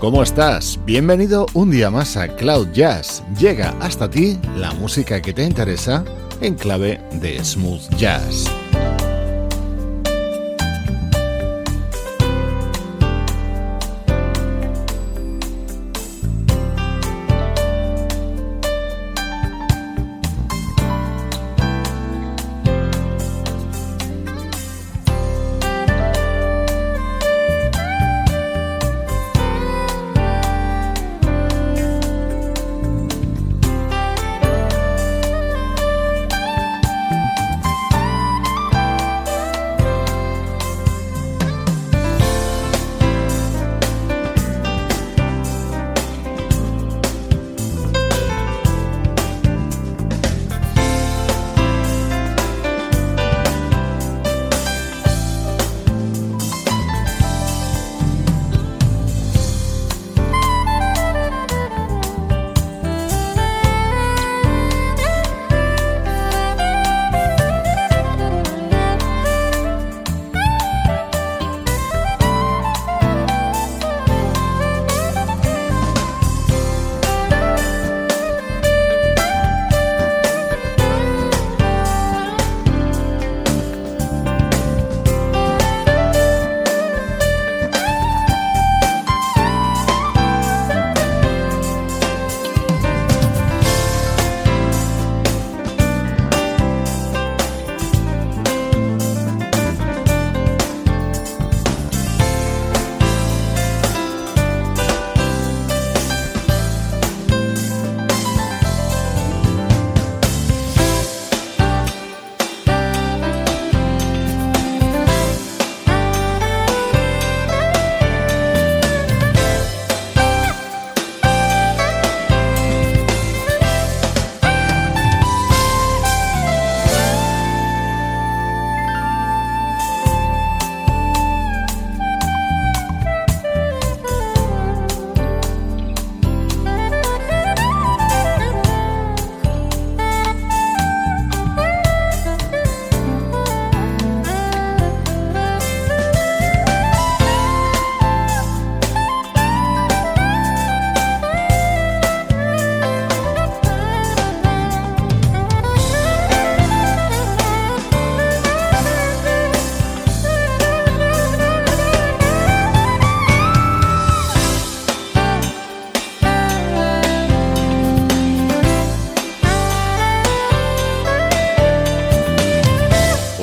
¿Cómo estás? Bienvenido un día más a Cloud Jazz. Llega hasta ti la música que te interesa en clave de smooth jazz.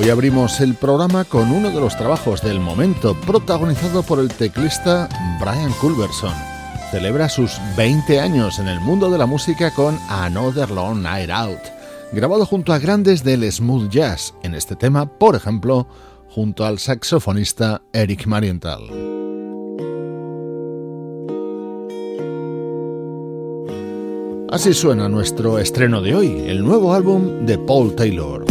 Hoy abrimos el programa con uno de los trabajos del momento, protagonizado por el teclista Brian Culberson. Celebra sus 20 años en el mundo de la música con Another Long Night Out, grabado junto a grandes del smooth jazz, en este tema, por ejemplo, junto al saxofonista Eric Marienthal. Así suena nuestro estreno de hoy, el nuevo álbum de Paul Taylor.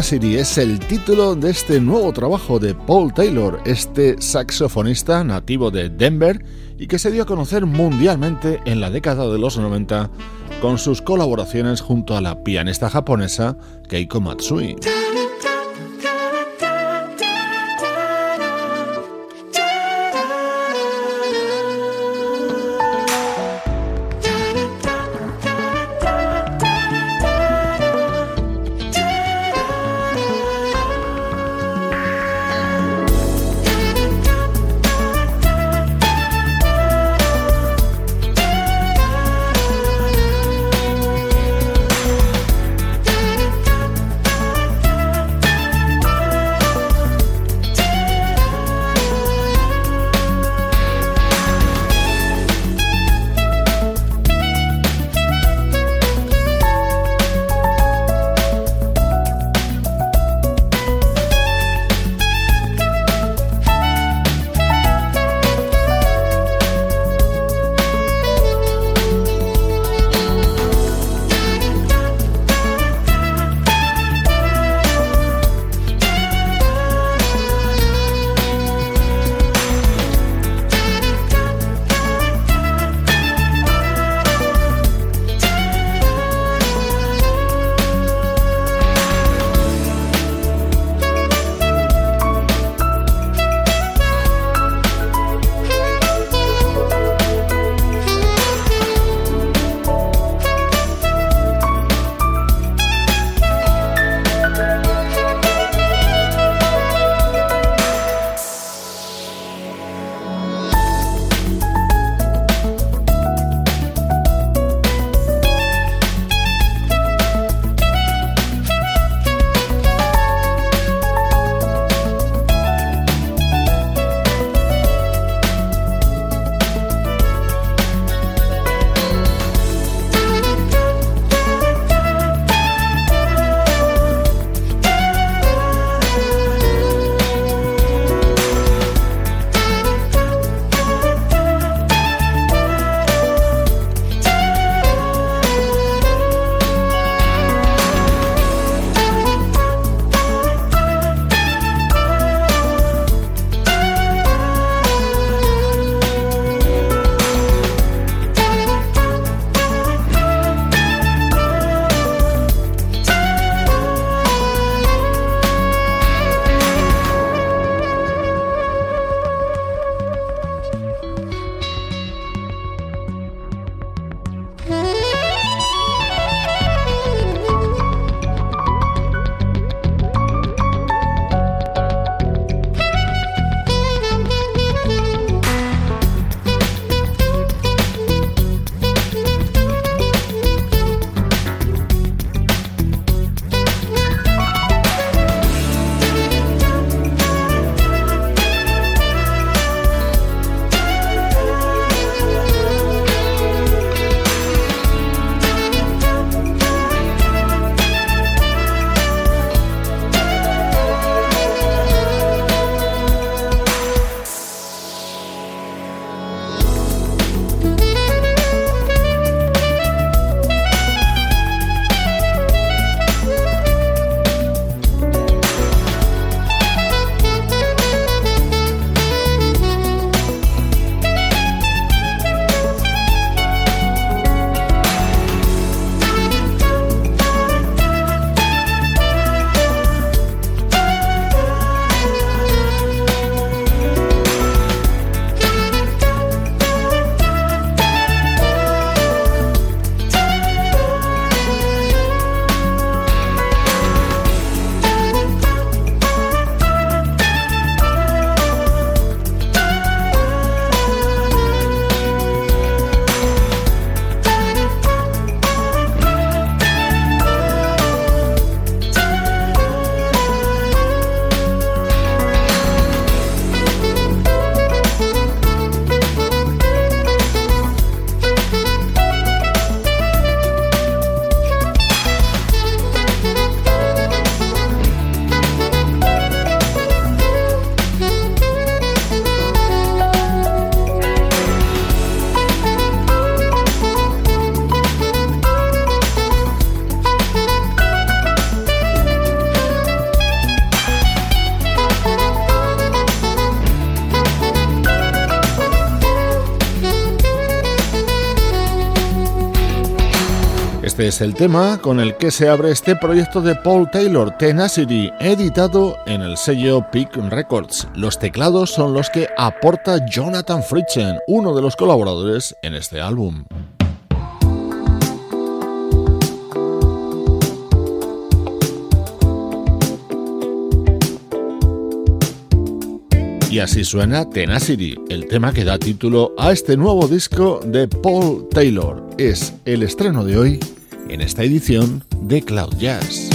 Tenacity es el título de este nuevo trabajo de Paul Taylor, este saxofonista nativo de Denver y que se dio a conocer mundialmente en la década de los 90 con sus colaboraciones junto a la pianista japonesa Keiko Matsui. Es el tema con el que se abre este proyecto de Paul Taylor, Tenacity, editado en el sello Peak Records. Los teclados son los que aporta Jonathan Fritchen, uno de los colaboradores en este álbum. Y así suena Tenacity, el tema que da título a este nuevo disco de Paul Taylor. Es el estreno de hoy en esta edición de Cloud Jazz.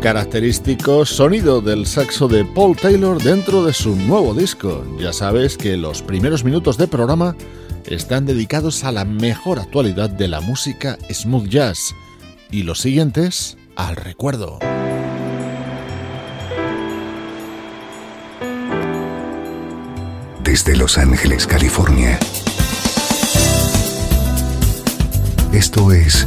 Característico sonido del saxo de Paul Taylor dentro de su nuevo disco. Ya sabes que los primeros minutos de programa están dedicados a la mejor actualidad de la música smooth jazz y los siguientes al recuerdo. Desde Los Ángeles, California. Esto es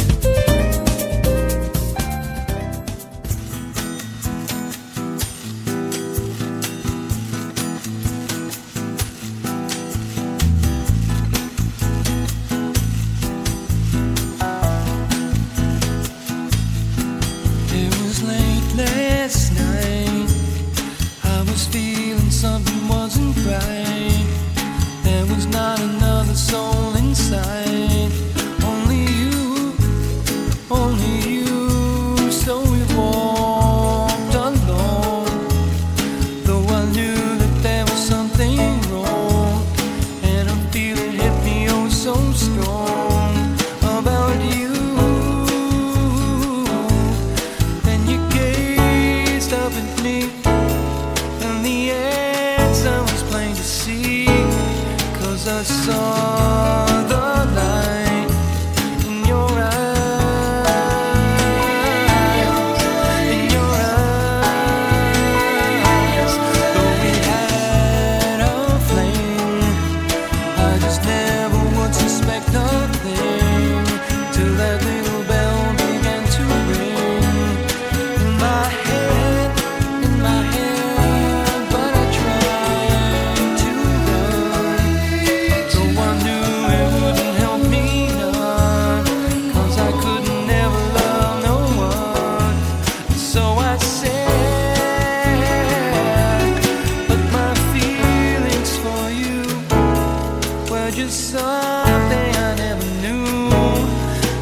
something I never knew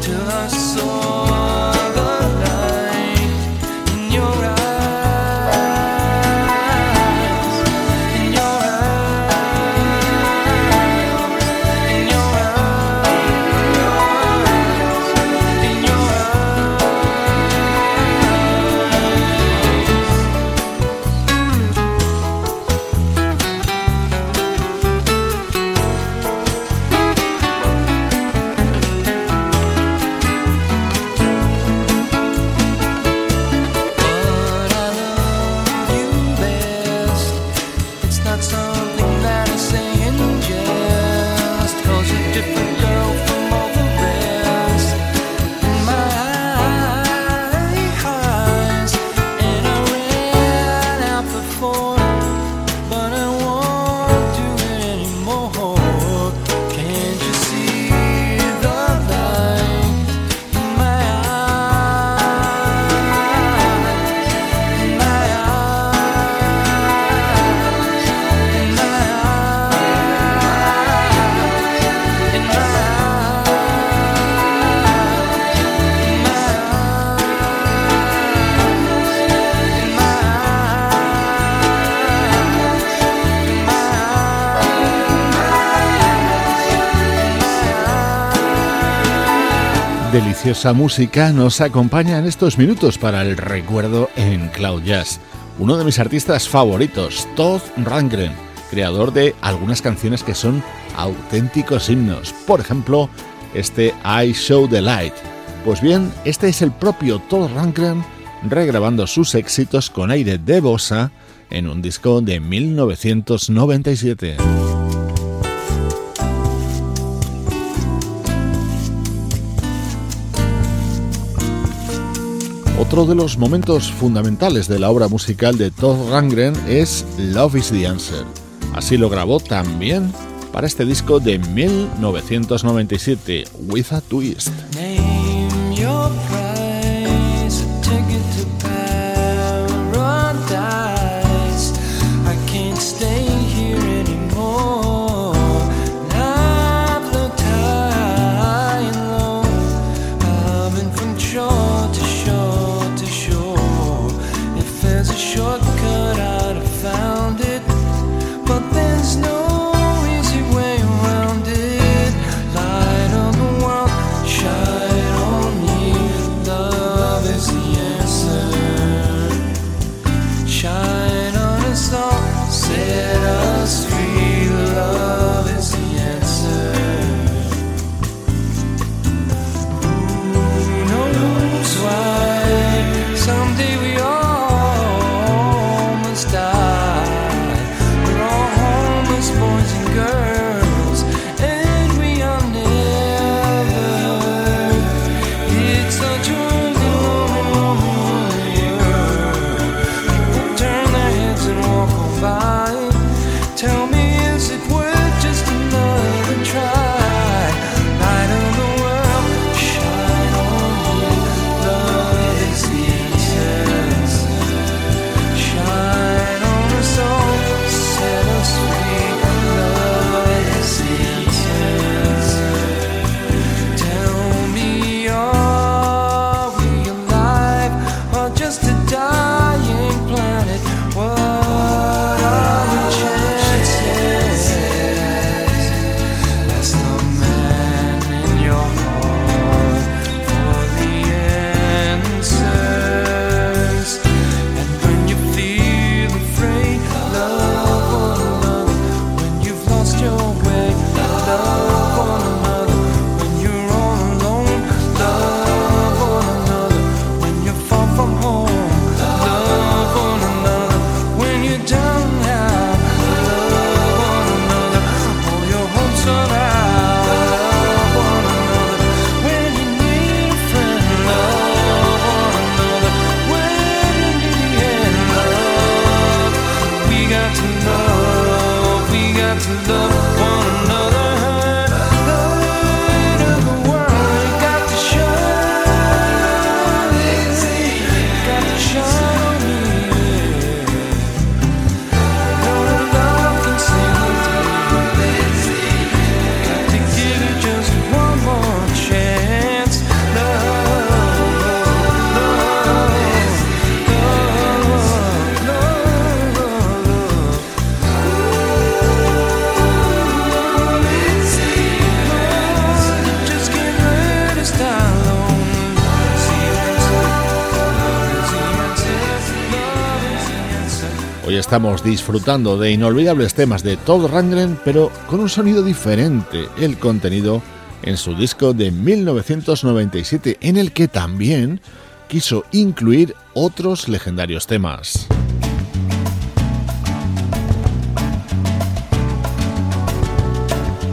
till I saw. Deliciosa música nos acompaña en estos minutos para el recuerdo en Cloud Jazz. Uno de mis artistas favoritos, Todd Rangren, creador de algunas canciones que son auténticos himnos. Por ejemplo, este I Show the Light. Pues bien, este es el propio Todd Rangren regrabando sus éxitos con aire de bossa en un disco de 1997. Otro de los momentos fundamentales de la obra musical de Todd Rangren es Love is the Answer. Así lo grabó también para este disco de 1997, With a Twist. Estamos disfrutando de inolvidables temas de Todd Rundgren, pero con un sonido diferente, el contenido en su disco de 1997, en el que también quiso incluir otros legendarios temas.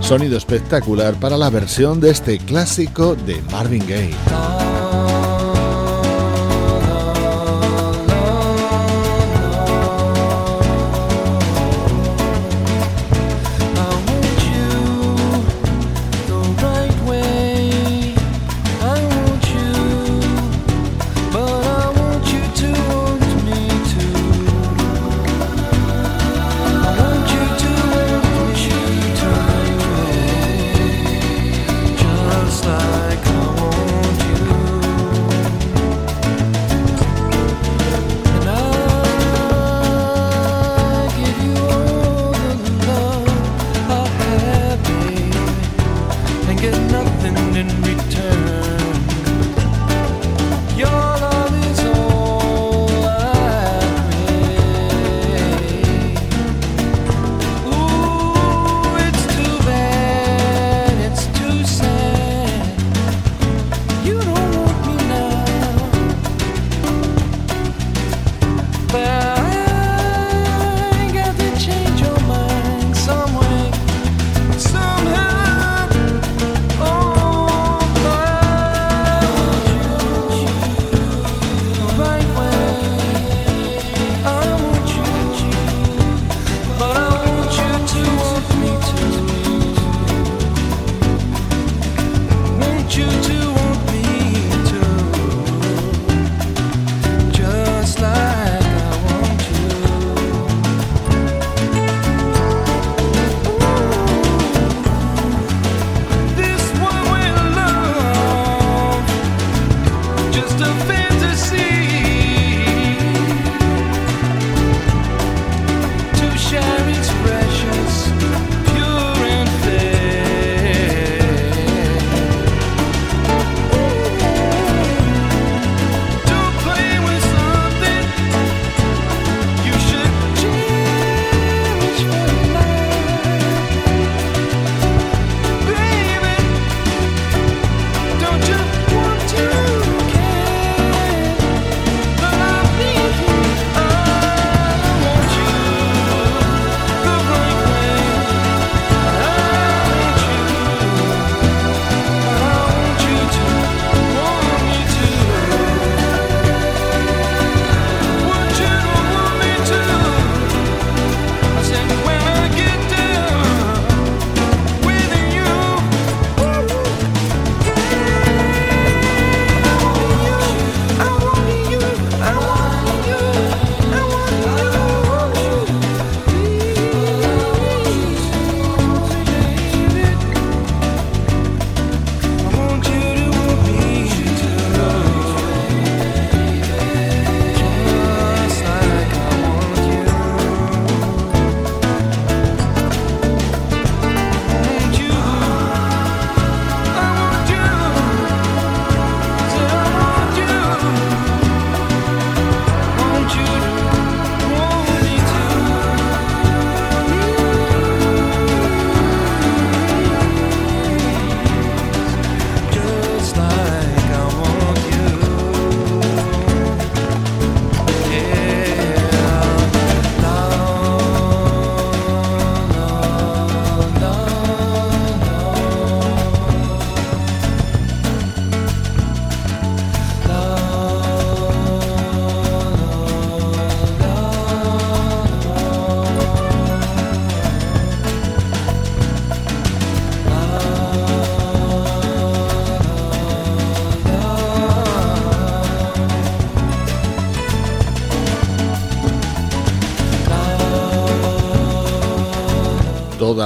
Sonido espectacular para la versión de este clásico de Marvin Gaye.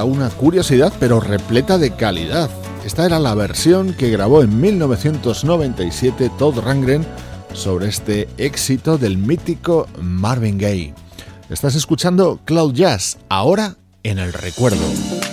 Una curiosidad pero repleta de calidad. Esta era la versión que grabó en 1997 Todd Rangren sobre este éxito del mítico Marvin Gaye. Estás escuchando Cloud Jazz, ahora en el recuerdo.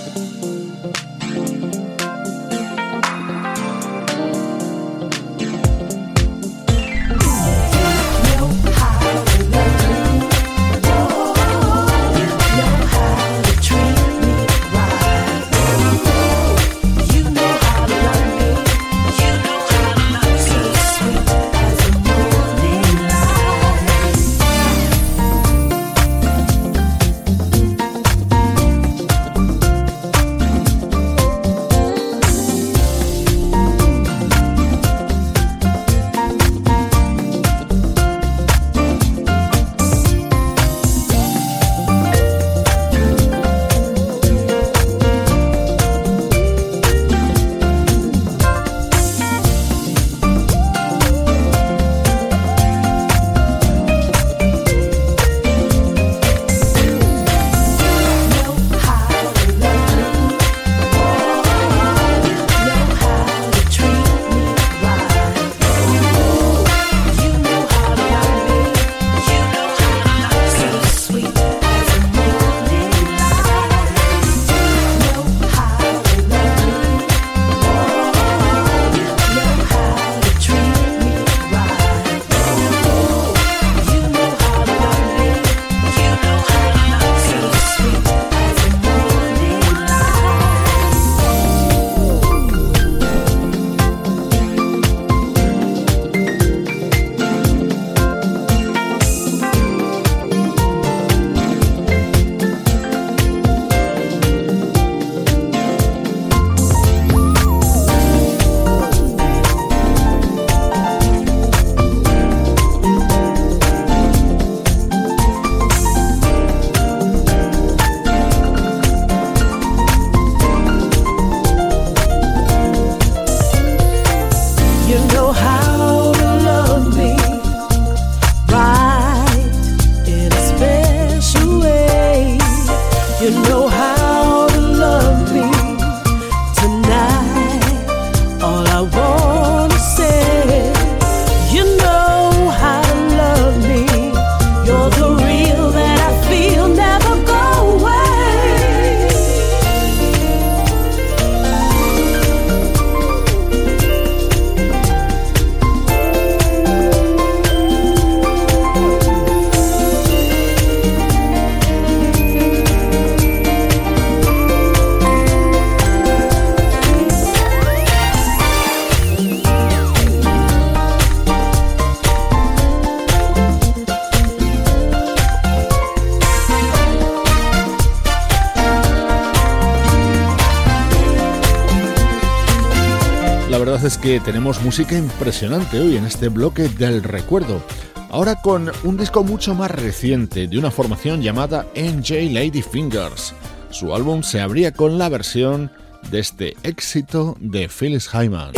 Que tenemos música impresionante hoy en este bloque del recuerdo. Ahora con un disco mucho más reciente de una formación llamada NJ Lady Fingers. Su álbum se abría con la versión de este éxito de Phyllis Hyman.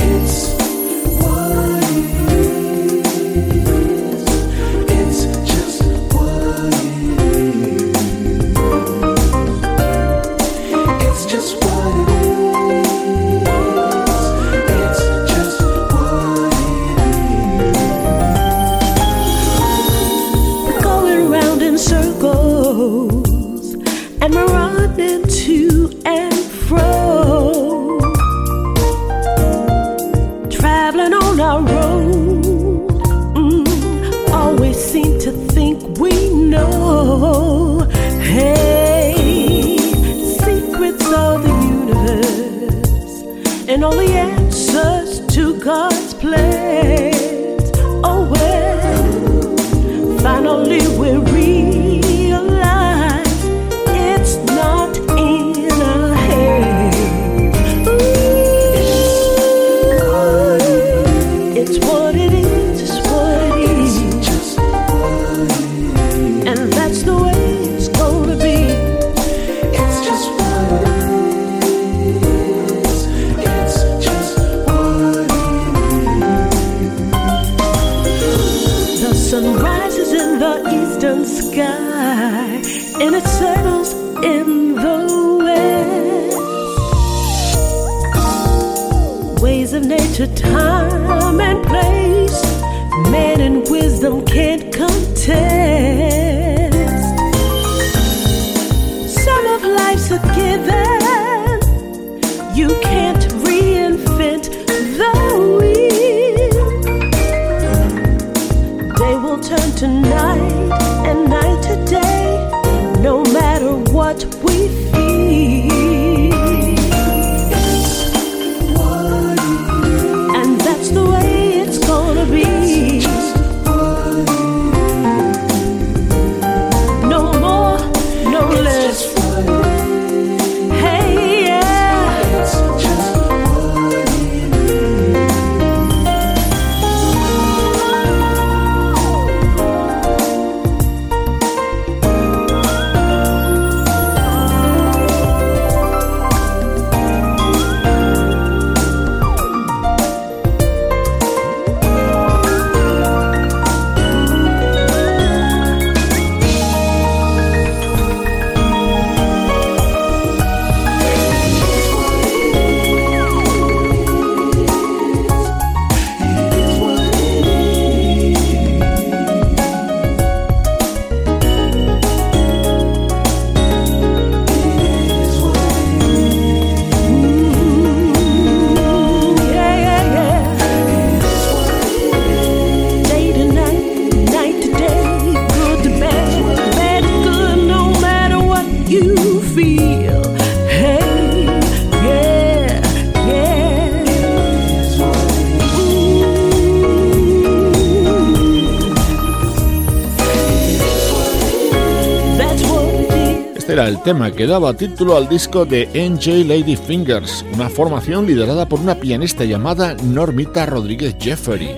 El tema que daba título al disco de NJ Lady Fingers, una formación liderada por una pianista llamada Normita Rodríguez Jeffery.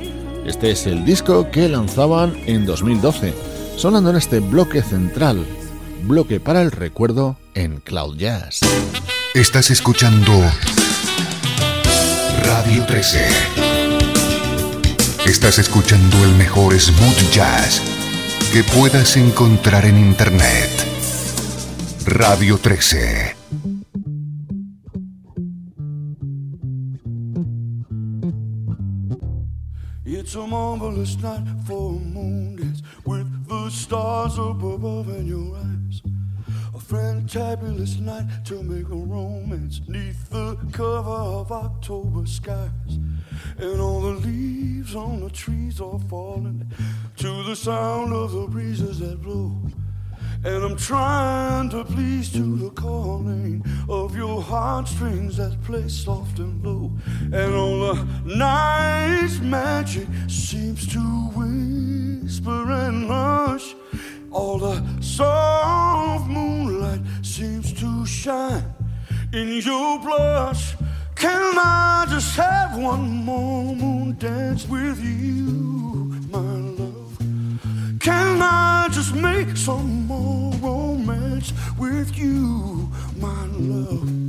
Este es el disco que lanzaban en 2012, sonando en este bloque central, bloque para el recuerdo en Cloud Jazz. Estás escuchando Radio 13. Estás escuchando el mejor smooth jazz que puedas encontrar en Internet. Radio 13. It's a marvelous night for a moon dance with the stars up above in your eyes. A fantabulous night to make a romance neath the cover of October skies. And all the leaves on the trees are falling to the sound of the breezes that blow. And I'm trying to please to the calling of your heartstrings that play soft and low. And all the night's magic seems to whisper and hush. All the soft moonlight seems to shine in your blush. Can I just have one more moon dance with you, my love? Can I just make some more romance with you, my love?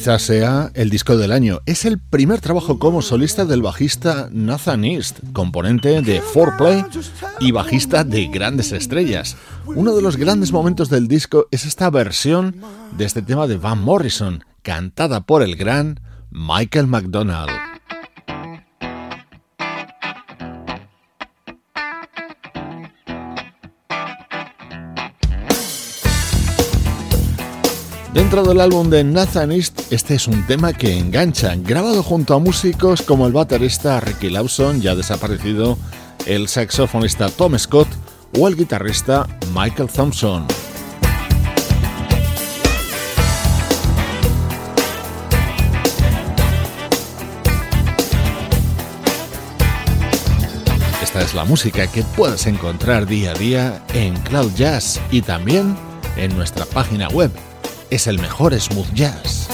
Quizás sea el disco del año. Es el primer trabajo como solista del bajista Nathan East, componente de 4Play y bajista de grandes estrellas. Uno de los grandes momentos del disco es esta versión de este tema de Van Morrison, cantada por el gran Michael McDonald. Dentro del álbum de Nathan East, este es un tema que engancha, grabado junto a músicos como el baterista Ricky Lawson, ya desaparecido, el saxofonista Tom Scott o el guitarrista Michael Thompson. Esta es la música que puedes encontrar día a día en Cloud Jazz y también en nuestra página web es el mejor smooth jazz.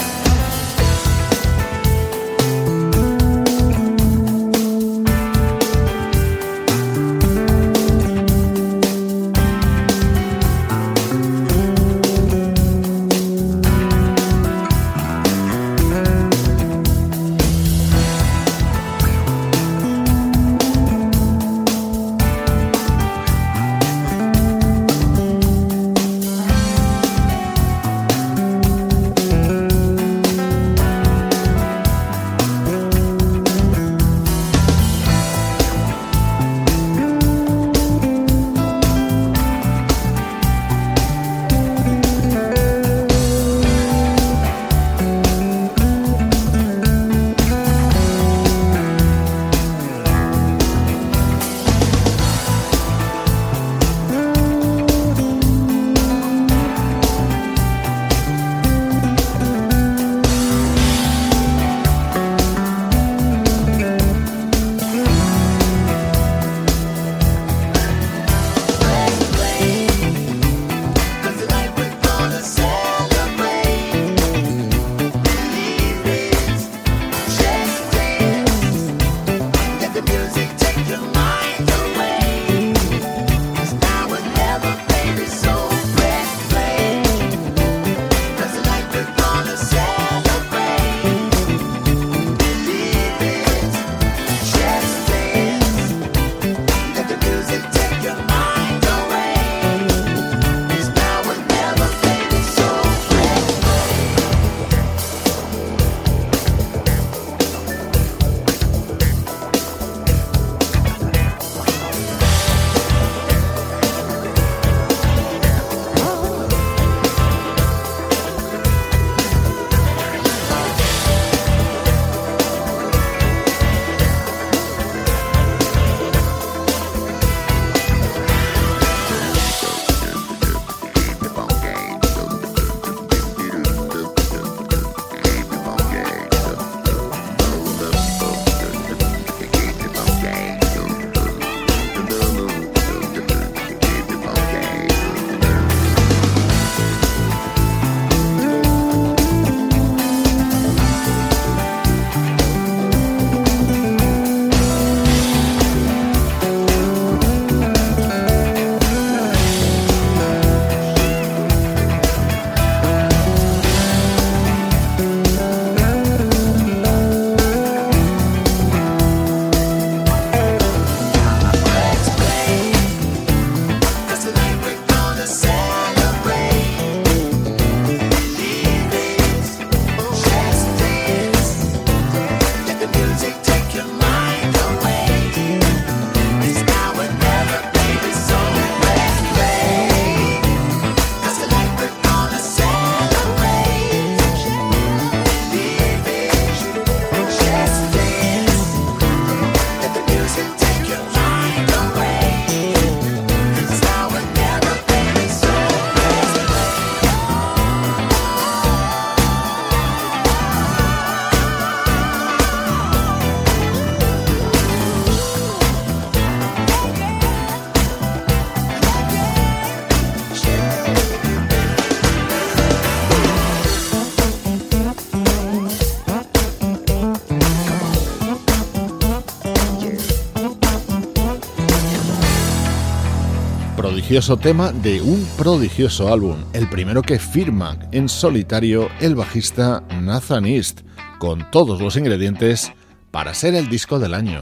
Prodigioso tema de un prodigioso álbum, el primero que firma en solitario el bajista Nathan East, con todos los ingredientes para ser el disco del año.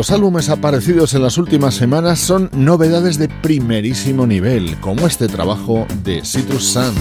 Los álbumes aparecidos en las últimas semanas son novedades de primerísimo nivel, como este trabajo de Citrus Sun.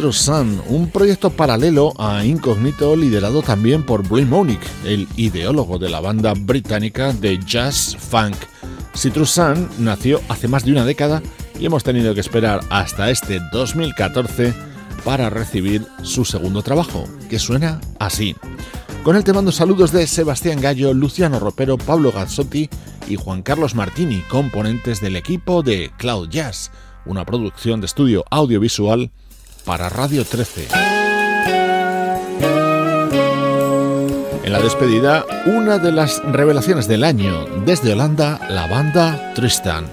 Citrus Sun, un proyecto paralelo a Incognito liderado también por Blue Monique, el ideólogo de la banda británica de jazz funk. Citrus Sun nació hace más de una década y hemos tenido que esperar hasta este 2014 para recibir su segundo trabajo, que suena así. Con él te mando saludos de Sebastián Gallo, Luciano Ropero, Pablo Gazzotti y Juan Carlos Martini, componentes del equipo de Cloud Jazz, una producción de estudio audiovisual para Radio 13. En la despedida, una de las revelaciones del año desde Holanda, la banda Tristan.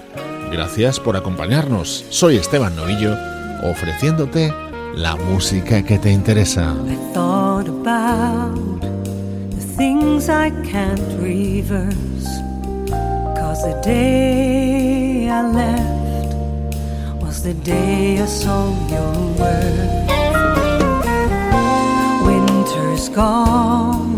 Gracias por acompañarnos. Soy Esteban Novillo, ofreciéndote la música que te interesa. Was the day I saw your worth. Winter's gone,